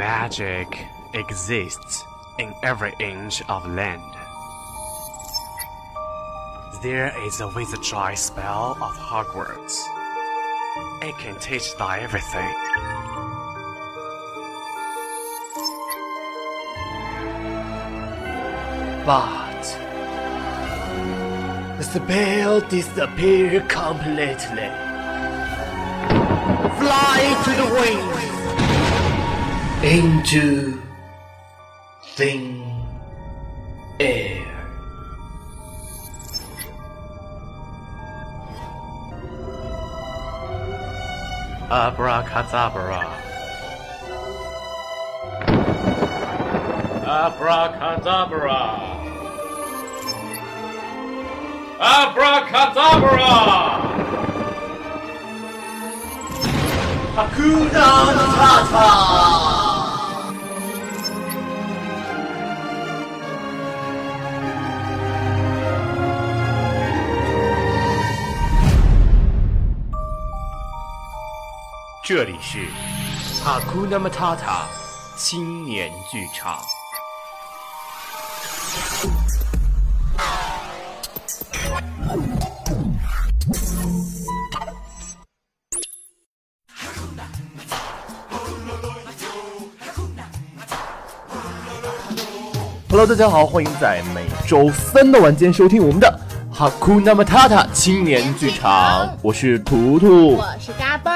Magic exists in every inch of land. There is a wizardry spell of Hogwarts. It can teach thee everything. But the spell disappeared completely. Fly to the wings into thin air. Abracadabra. Abracadabra. Abracadabra. Hakuna Matata! 这里是哈库纳马塔塔青年剧场。Hello，大家好，欢迎在每周三的晚间收听我们的哈库纳马塔塔青年剧场，我是图图。我是嘎嘣儿。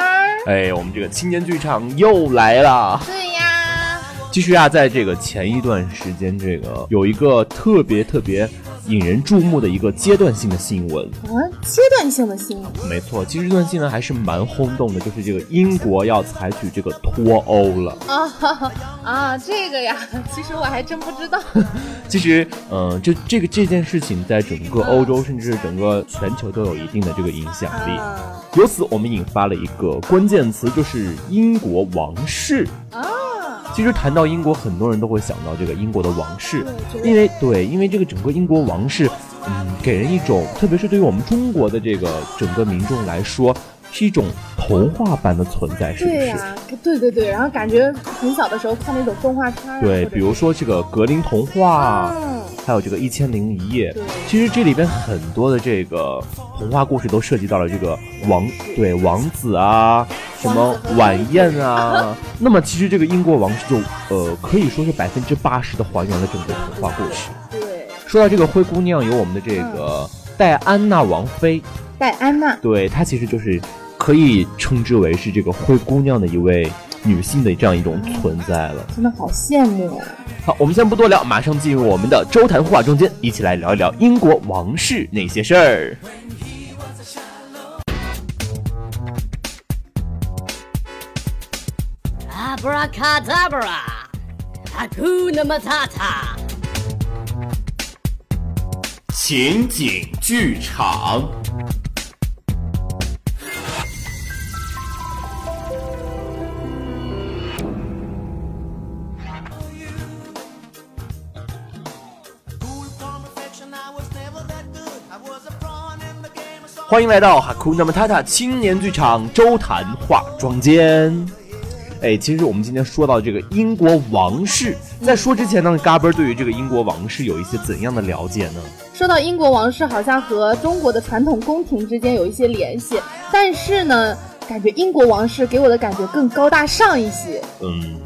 哎，我们这个青年剧场又来了。对呀，其实啊，在这个前一段时间，这个有一个特别特别引人注目的一个阶段性的新闻。啊，阶段性的新闻。没错，其实这段新闻还是蛮轰动的，就是这个英国要采取这个脱欧了。啊啊，这个呀，其实我还真不知道。其实，嗯、这这个这件事情在整个欧洲，甚至是整个全球都有一定的这个影响力。啊由此，我们引发了一个关键词，就是英国王室。啊，其实谈到英国，很多人都会想到这个英国的王室，因为对，因为这个整个英国王室，嗯，给人一种，特别是对于我们中国的这个整个民众来说，是一种童话般的存在，是不是？对呀、对对对，然后感觉很小的时候看那种动画片啊，对，比如说这个格林童话，嗯，还有这个《一千零一夜》，其实这里边很多的这个童话故事都涉及到了这个王对王子啊，什么晚宴啊。那么其实这个英国王室就呃可以说是百分之八十的还原了整个童话故事。对，说到这个灰姑娘，有我们的这个戴安娜王妃，戴安娜，对她其实就是可以称之为是这个灰姑娘的一位女性的这样一种存在了。真的好羡慕啊！好，我们先不多聊，马上进入我们的周谈话中间，一起来聊一聊英国王室那些事儿。Abracadabra! Hakuna Matata! 情景剧场。欢迎来到哈库纳马塔塔青年剧场周谈化妆间。哎，其实我们今天说到这个英国王室，在说之前呢，嘎嘣对于这个英国王室有一些怎样的了解呢？说到英国王室，好像和中国的传统宫廷之间有一些联系，但是呢，感觉英国王室给我的感觉更高大上一些。嗯，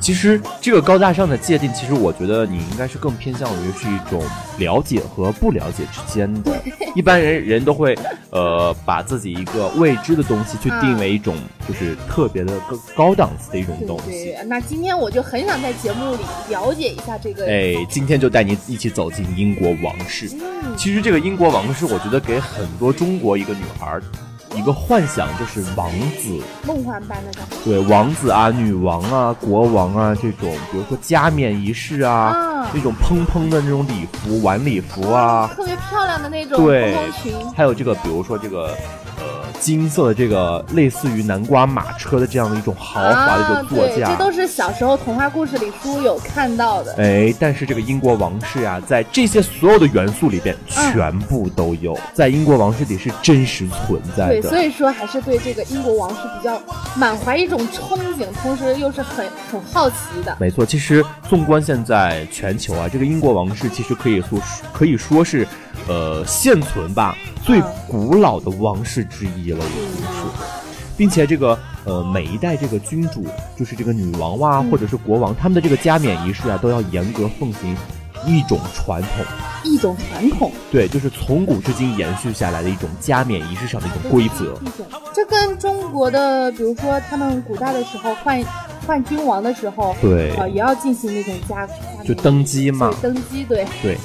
其实这个高大上的界定，其实我觉得你应该是更偏向于是一种了解和不了解之间的。一般人人都会呃把自己一个未知的东西去定为一种就是特别的更高档次的一种东西。对，那今天我就很想在节目里了解一下这个。哎，今天就带你一起走进英国王室。嗯，其实这个英国王室，我觉得给很多中国一个女孩儿一个幻想，就是王子，梦幻般的感觉。对王子啊、女王啊、国王啊这种，比如说加冕仪式啊，啊。那种蓬蓬的那种礼服、晚礼服啊，特别漂亮的那种对。蓬蓬裙，还有这个，比如说这个呃金色的这个类似于南瓜马车的这样的一种豪华的这啊，种座对，驾。这都是小时候童话故事里书有看到的。哎，但是这个英国王室啊，在这些所有的元素里边，嗯全部都有，在英国王室里是真实存在的对，的。所以说还是对这个英国王室比较满怀一种憧憬，同时又是很很好奇的。没错，其实纵观现在全球啊，这个英国王室其实可以说可以说是，呃，现存吧最古老的王室之一了，已经是，并且这个呃每一代这个君主，就是这个女王哇、或者是国王，他们的这个加冕仪式啊，都要严格奉行一种传统，一种传统，对，就是从古至今延续下来的一种加冕仪式上的一种规则。一种，这跟中国的，比如说他们古代的时候换换君王的时候，对。啊、也要进行那种加加就登基嘛。登基，对，对，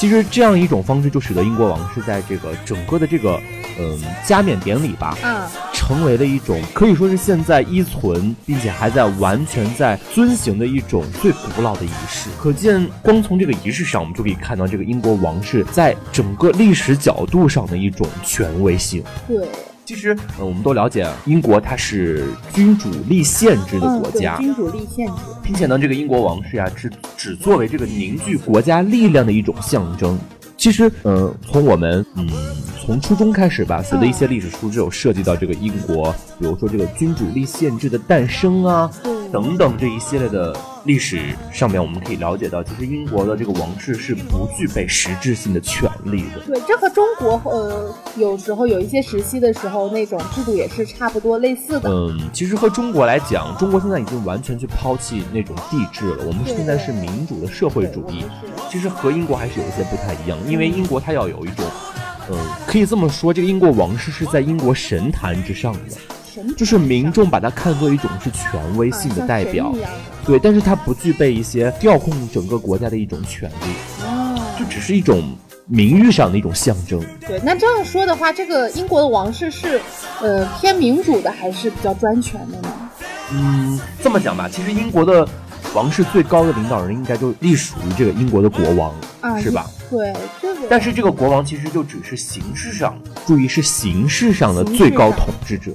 其实这样一种方式就使得英国王室在这个整个的这个嗯加冕典礼吧，嗯，成为了一种可以说是现在依存，并且还在完全在遵行的一种最古老的仪式。可见，光从这个仪式上，我们就可以看到这个英国王室在整个历史角度上的一种权威性。对，其实，呃，我们都了解，英国它是君主立宪制的国家，君主立宪制，并且呢，这个英国王室呀、只只作为这个凝聚国家力量的一种象征。其实，呃，从我们嗯从初中开始吧，学的一些历史书就有涉及到这个英国，比如说这个君主立宪制的诞生啊，对等等这一系列的历史上面，我们可以了解到，其实英国的这个王室是不具备实质性的权利的。对，这和中国呃有时候有一些时期的时候那种制度也是差不多类似的。嗯，其实和中国来讲，中国现在已经完全去抛弃那种帝制了，我们现在是民主的社会主义。其实和英国还是有一些不太一样，因为英国它要有一种，嗯，可以这么说，这个英国王室是在英国神坛之上的，神就是民众把它看作一种是权威性的代表对，但是它不具备一些调控整个国家的一种权利，哦就只是一种名誉上的一种象征。对，那这样说的话，这个英国的王室是呃偏民主的，还是比较专权的呢？嗯，这么讲吧，其实英国的王室最高的领导人应该就隶属于这个英国的国王，啊，是吧？对，这个。但是这个国王其实就只是形式上，注意是形式上的最高统治者。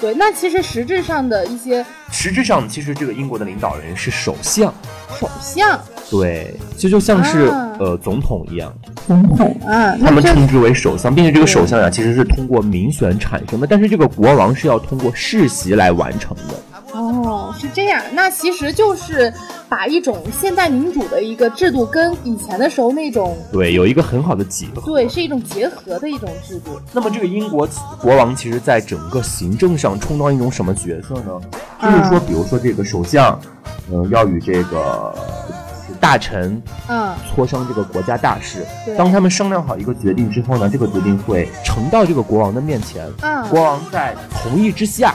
对，那其实实质上的一些实质上，其实这个英国的领导人是首相，首相、对，这就像是、啊呃总统一样，总统啊，他们称之为首相，并且这个首相呀其实是通过民选产生的，但是这个国王是要通过世袭来完成的。哦是这样，那其实就是把一种现代民主的一个制度跟以前的时候那种对，有一个很好的结合。对是一种结合的一种制度。那么这个英国国王其实在整个行政上充当一种什么角色呢？就是说，比如说这个首相，嗯、要与这个大臣嗯，磋商这个国家大事对。当他们商量好一个决定之后呢，这个决定会呈到这个国王的面前，嗯国王在同意之下，同意之下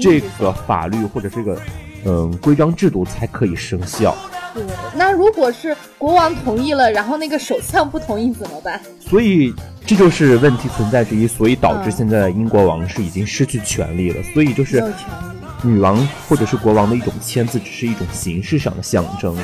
这个法律或者这个嗯规章制度才可以生效。对，那如果是国王同意了，然后那个首相不同意怎么办？所以这就是问题存在之一，所以导致嗯现在英国王室已经失去权力了。所以就是。女王或者是国王的一种签字，只是一种形式上的象征。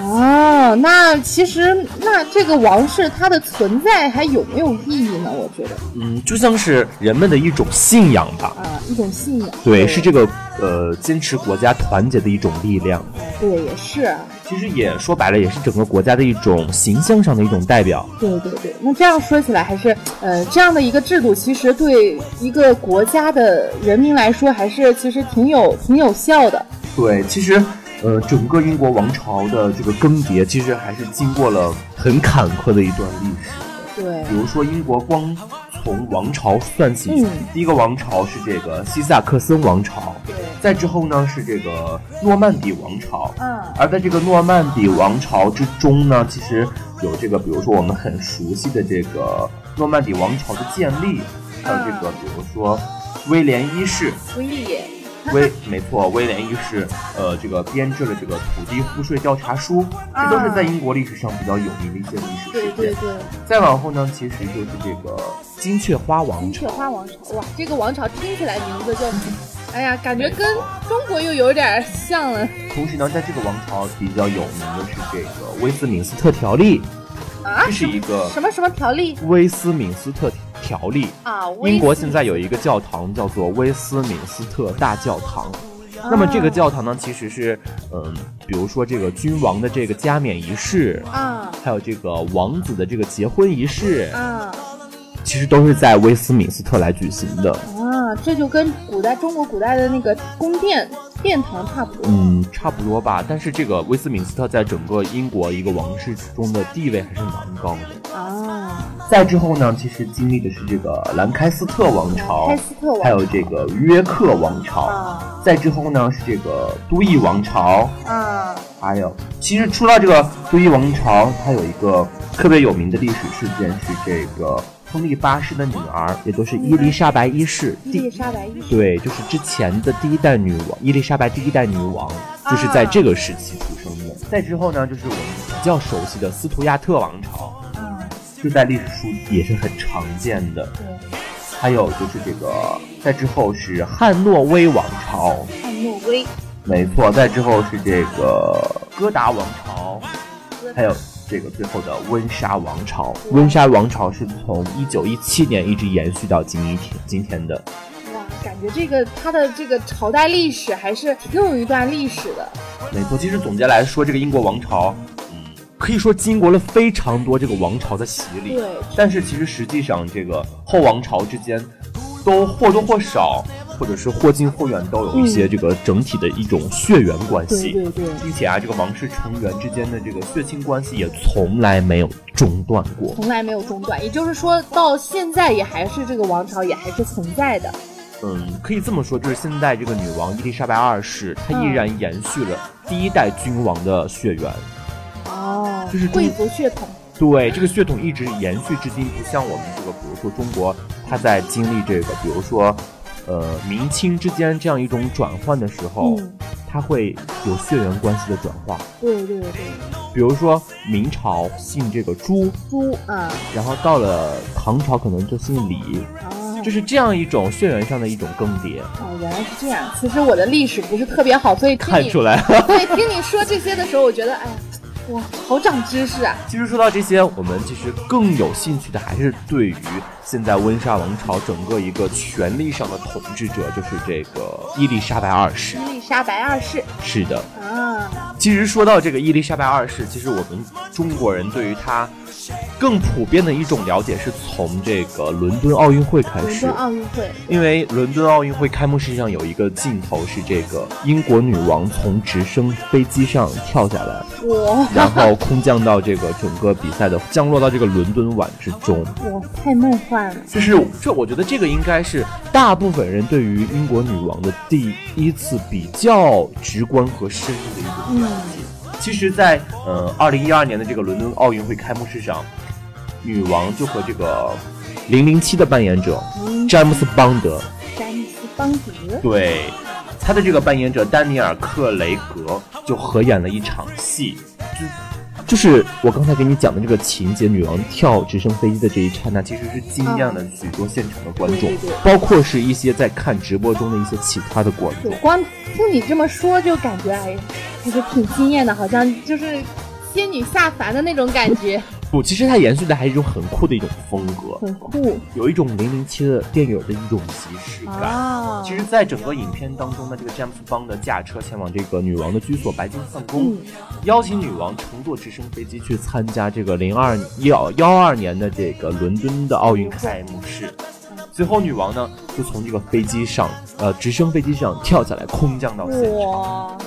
哦，那其实那这个王室它的存在还有没有意义呢？我觉得嗯，就像是人们的一种信仰吧。啊，一种信仰。对，是这个呃坚持国家团结的一种力量。对，也是啊。其实也说白了，也是整个国家的一种形象上的一种代表。对对对，那这样说起来，还是呃这样的一个制度，其实对一个国家的人民来说，还是其实挺有挺有效的。对，其实呃，整个英国王朝的这个更迭，其实还是经过了很坎坷的一段历史。对。比如说，英国光从王朝算起，嗯。第一个王朝是这个西萨克森王朝，对，再之后呢是这个诺曼底王朝。嗯。而在这个诺曼底王朝之中呢，其实有这个，比如说我们很熟悉的这个诺曼底王朝的建立，还有这个，比如说威廉一世，威没错，威廉一世，呃，这个编制了这个土地赋税调查书，这都是在英国历史上比较有名的一些历史事件。对对对，再往后呢，其实就是这个金雀花王朝金雀。花王朝，哇，这个王朝听起来名字就，哎呀，感觉跟中国又有点像了同时呢，在这个王朝比较有名的是这个威斯敏斯特条例，啊这！是一个什么什么条例威斯敏斯特条例。啊？英国现在有一个教堂叫做威斯敏斯特大教堂。啊那么这个教堂呢，其实是，嗯，比如说这个君王的这个加冕仪式，啊还有这个王子的这个结婚仪式，啊其实都是在威斯敏斯特来举行的。啊！啊，这就跟古代中国古代的那个宫殿殿堂差不多。嗯，差不多吧。但是这个威斯敏斯特在整个英国一个王室中的地位还是蛮高的。啊，再之后呢，其实经历的是这个兰开斯特王朝还有这个约克王朝。啊再之后呢是这个都邑王朝，啊还有其实除了这个都邑王朝，它有一个特别有名的历史事件是这个亨利八世的女儿，也就是伊丽莎白一世。伊丽莎白一世。对，就是之前的第一代女王伊丽莎白第一代女王，就是在这个时期出生的。再之后呢，就是我们比较熟悉的斯图亚特王朝，嗯，这在历史书也是很常见的。对，还有就是这个，再之后是汉诺威王朝，汉诺威。没错，再之后是这个哥达王朝，还有这个最后的温莎王朝。温莎王朝是从一九一七年一直延续到今天今天的。哇，感觉这个它的这个朝代历史还是挺有一段历史的。没错，其实总结来说，这个英国王朝，嗯，可以说经过了非常多这个王朝的洗礼。对，但是其实实际上，这个后王朝之间都或多或少，或者是或近或远，都有一些这个整体的一种血缘关系。对对对，并且啊，这个王室成员之间的这个血亲关系也从来没有中断过。从来没有中断。也就是说到现在也还是这个王朝也还是存在的。嗯，可以这么说，就是现在这个女王伊丽莎白二世，她依然延续了第一代君王的血缘。哦，就是贵族血统。对，这个血统一直延续至今，不像我们这个，比如说中国，它在经历这个，比如说，呃，明清之间这样一种转换的时候，嗯，它会有血缘关系的转化。对对对，比如说明朝姓这个朱，朱啊然后到了唐朝可能就姓李，哦，就是这样一种血缘上的一种更迭。哦，原来是这样。其实我的历史不是特别好，所以看出来。对听你说这些的时候，我觉得哎呀，哇，好长知识啊！其实说到这些，我们其实更有兴趣的还是对于现在温莎王朝整个一个权力上的统治者，就是这个伊丽莎白二世。伊丽莎白二世是的，啊，其实说到这个伊丽莎白二世，其实我们中国人对于她更普遍的一种了解是从这个伦敦奥运会开始伦敦。奥运会因为伦敦奥运会开幕式上有一个镜头是这个英国女王从直升飞机上跳下来，哇然后空降到这个整个比赛的降落到这个伦敦碗之中。哇，太梦幻了！就是这，我觉得这个应该是大部分人对于英国女王的第一次比较直观和深入的一种了解。其实在，呃二零一二年的这个伦敦奥运会开幕式上，女王就和这个零零七的扮演者詹姆斯邦德，詹姆斯邦德？对他的这个扮演者丹尼尔克雷格就合演了一场戏，就就是我刚才给你讲的这个情节，女王跳直升飞机的这一刹那，其实是惊艳了许多现场的观众，对对对包括是一些在看直播中的一些其他的观众。对，。光听你这么说，就感觉哎，还是挺惊艳的，好像就是仙女下凡的那种感觉，不，其实它延续的还是一种很酷的一种风格，很酷有一种零零七的电影的一种即视感。啊！其实，在整个影片当中呢，这个詹姆斯邦德驾车前往这个女王的居所白金汉宫，嗯邀请女王乘坐直升飞机去参加这个零二幺幺二年的这个伦敦的奥运开幕式。随后，女王呢就从这个飞机上，呃，直升飞机上跳下来，空降到现场。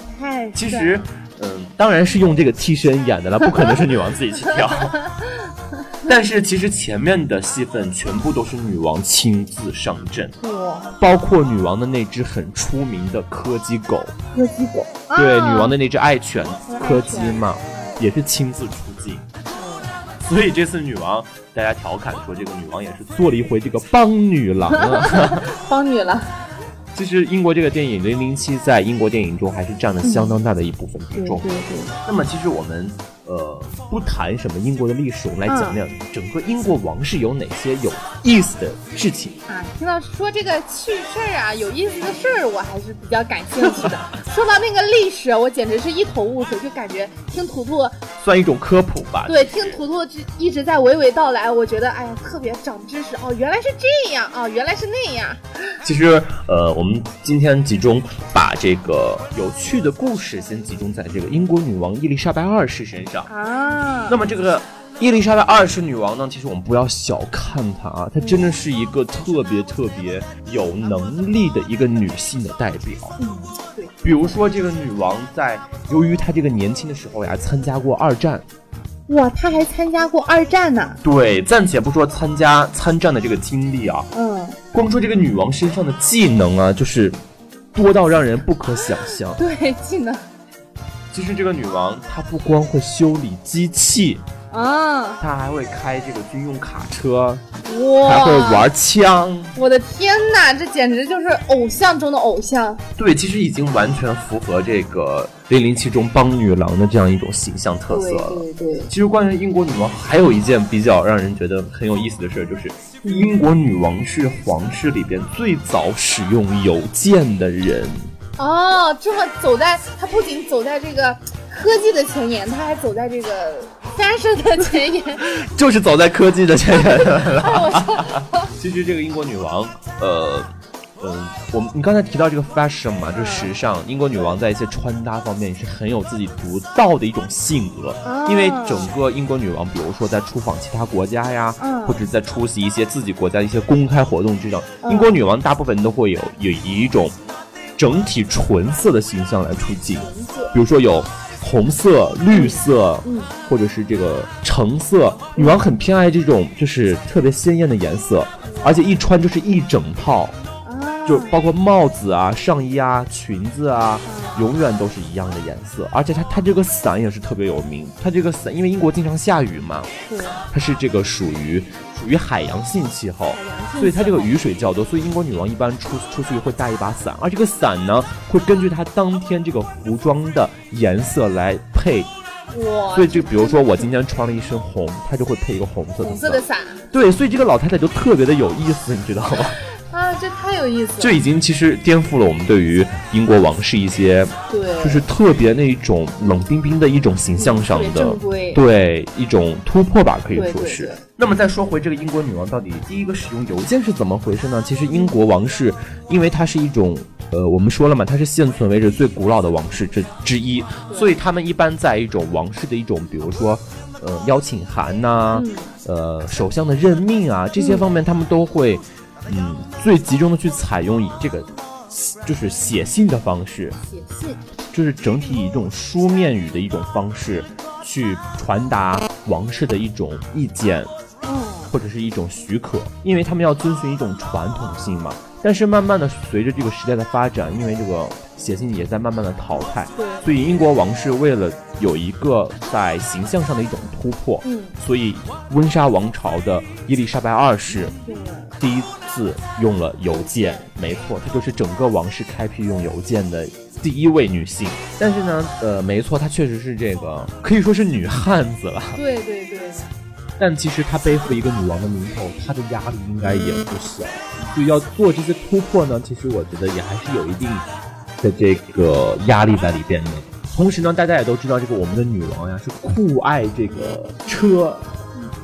其实，嗯，当然是用这个替身演的了，不可能是女王自己去跳。但是其实前面的戏份全部都是女王亲自上阵，哇，包括女王的那只很出名的柯基狗，柯基狗，对，啊女王的那只爱犬柯基嘛，也是亲自出镜。所以这次女王，大家调侃说这个女王也是做了一回这个帮女郎啊。帮女了，其实英国这个电影《零零七》在英国电影中还是占了相当大的一部分比重。对对对，那么其实我们呃不谈什么英国的历史，我们来讲讲整个英国王室有哪些有意思的事情。啊，听到说这个趣事儿啊，有意思的事儿，我还是比较感兴趣的。说到那个历史，我简直是一头雾水，就感觉听图图算一种科普吧。对听图图就一直在娓娓道来，我觉得哎呀特别长知识哦，原来是这样哦，原来是那样。其实呃，我们今天集中把这个有趣的故事先集中在这个英国女王伊丽莎白二世身上。啊，那么这个伊丽莎白二世女王呢，其实我们不要小看她啊，她真的是一个特别特别有能力的一个女性的代表。嗯，对，比如说这个女王在，由于她这个年轻的时候呀，参加过二战。哇，她还参加过二战呢。对，暂且不说参加参战的这个经历啊，嗯，光说这个女王身上的技能啊，就是多到让人不可想象。对，技能其实这个女王她不光会修理机器，啊，她还会开这个军用卡车，哇，还会玩枪。我的天哪，这简直就是偶像中的偶像。对，其实已经完全符合这个《零零七》中邦女郎的这样一种形象特色对了。对对，其实关于英国女王还有一件比较让人觉得很有意思的事儿，就是英国女王是皇室里边最早使用邮件的人。哦，这么走在，他不仅走在这个科技的前沿，他还走在这个 fashion 的前沿。就是走在科技的前沿。其实这个英国女王，呃，嗯，我们你刚才提到这个 fashion 嘛，就是时尚，英国女王在一些穿搭方面也是很有自己独到的一种性格。啊。因为整个英国女王，比如说在出访其他国家呀，嗯。或者在出席一些自己国家的一些公开活动之上，嗯。英国女王大部分都会有有一种整体纯色的形象来出镜，比如说有红色、绿色，嗯。或者是这个橙色。女王很偏爱这种就是特别鲜艳的颜色，而且一穿就是一整套，啊，就包括帽子啊、上衣啊、裙子啊，永远都是一样的颜色。而且它它这个伞也是特别有名，它这个伞因为英国经常下雨嘛，它是这个属于属于海洋性气候所以它这个雨水较多，所以英国女王一般出出去会带一把伞，而这个伞呢会根据她当天这个服装的颜色来配，哇，所以就比如说我今天穿了一身红，她就会配一个红色的伞红色的。伞对，所以这个老太太就特别的有意思，你知道吗？啊，这太有意思了。就已经其实颠覆了我们对于英国王室一些对，就是特别那一种冷冰冰的一种形象上的对一种突破吧，可以说是对对对。那么再说回这个英国女王到底第一个使用邮件是怎么回事呢？其实英国王室，因为它是一种呃，我们说了嘛，它是现存为止最古老的王室之之一，所以他们一般在一种王室的一种，比如说。呃，邀请函呐、嗯呃，首相的任命啊，这些方面他们都会，嗯，最集中的去采用以这个，就是写信的方式，写信，就是整体以这种书面语的一种方式去传达王室的一种意见嗯，或者是一种许可，因为他们要遵循一种传统性嘛。但是慢慢的随着这个时代的发展，因为这个写信也在慢慢的淘汰，对，所以英国王室为了有一个在形象上的一种突破，嗯，所以温莎王朝的伊丽莎白二世，第一次用了邮件，没错，她就是整个王室开辟用邮件的第一位女性。但是呢，呃，没错，她确实是这个可以说是女汉子了。对对对，但其实她背负一个女王的名头，她的压力应该也不小。就要做这些突破呢，其实我觉得也还是有一定的这个压力在里边的。同时呢，大家也都知道，这个我们的女王呀是酷爱这个车。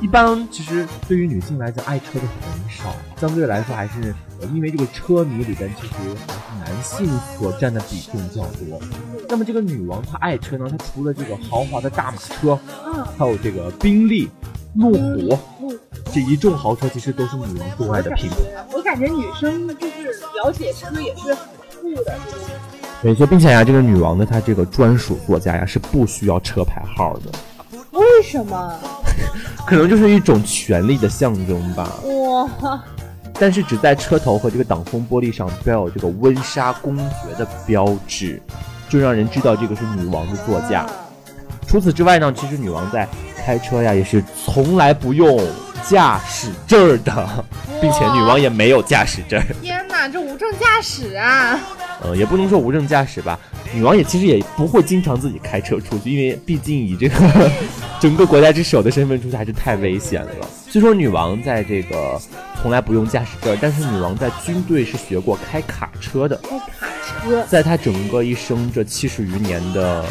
一般其实对于女性来讲，爱车的很少，相对来说还是呃因为这个车迷里边其实还是男性所占的比重较多。那么这个女王她爱车呢，她除了这个豪华的大马车，嗯，还有这个宾利、路虎这一众豪车，其实都是女王钟爱的品牌。我感觉女生就是了解车也是没错，并且呀，这个女王的她这个专属座驾呀是不需要车牌号的，为什么？可能就是一种权力的象征吧。哇，但是只在车头和这个挡风玻璃上标有这个温莎公爵的标志，就让人知道这个是女王的座驾。除此之外呢，其实女王在开车呀也是从来不用驾驶证的，并且女王也没有驾驶证这无证驾驶啊！呃，也不能说无证驾驶吧，女王也其实也不会经常自己开车出去，因为毕竟以这个整个国家之首的身份出去还是太危险了。虽说女王在这个从来不用驾驶证，但是女王在军队是学过开卡车的，开卡车，在她整个一生这七十余年的。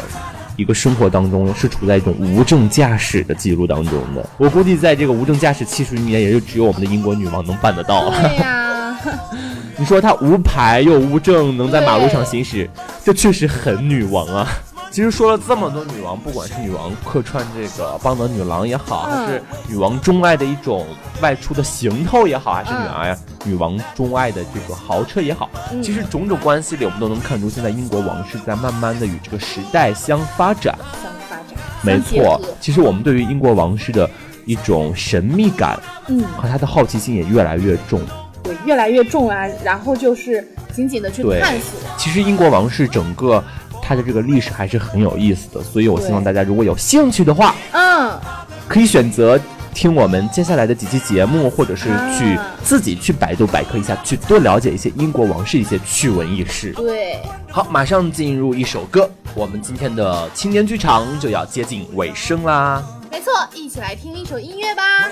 一个生活当中是处在一种无证驾驶的记录当中的，我估计在这个无证驾驶七十余年，也就只有我们的英国女王能办得到。对呀 你说她无牌又无证，能在马路上行驶，这确实很女王啊。其实说了这么多女王，不管是女王客串这个邦德女郎也好，嗯。还是女王钟爱的一种外出的行头也好，还是女嗯儿呀、女王钟爱的这个豪车也好，嗯。其实种种关系里，我们都能看出，现在英国王室在慢慢的与这个时代相发展。相发展，没错，其实我们对于英国王室的一种神秘感嗯，和他的好奇心也越来越重。对，越来越重啊，然后就是紧紧的去探索。其实英国王室整个它的这个历史还是很有意思的，所以我希望大家如果有兴趣的话，嗯，可以选择听我们接下来的几期节目，或者是去啊自己去百度百科一下，去多了解一些英国王室一些趣闻轶事。对，好，马上进入一首歌，我们今天的青年剧场就要接近尾声啦。没错，一起来听一首音乐吧。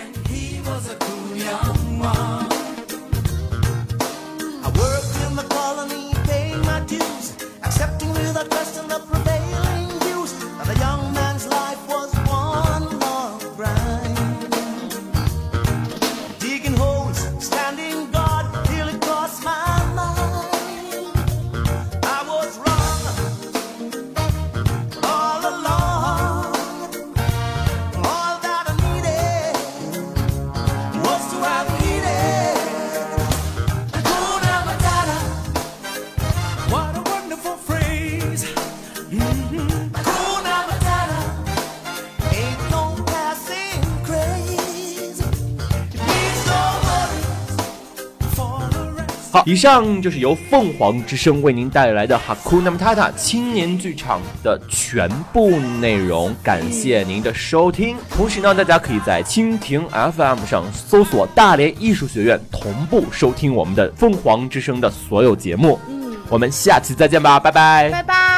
accused, accepting without question the 以上就是由凤凰之声为您带来的《Hakuna Matata》青年剧场的全部内容，感谢您的收听。同时呢，大家可以在蜻蜓 FM 上搜索大连艺术学院，同步收听我们的凤凰之声的所有节目。嗯，我们下期再见吧，拜拜。拜拜。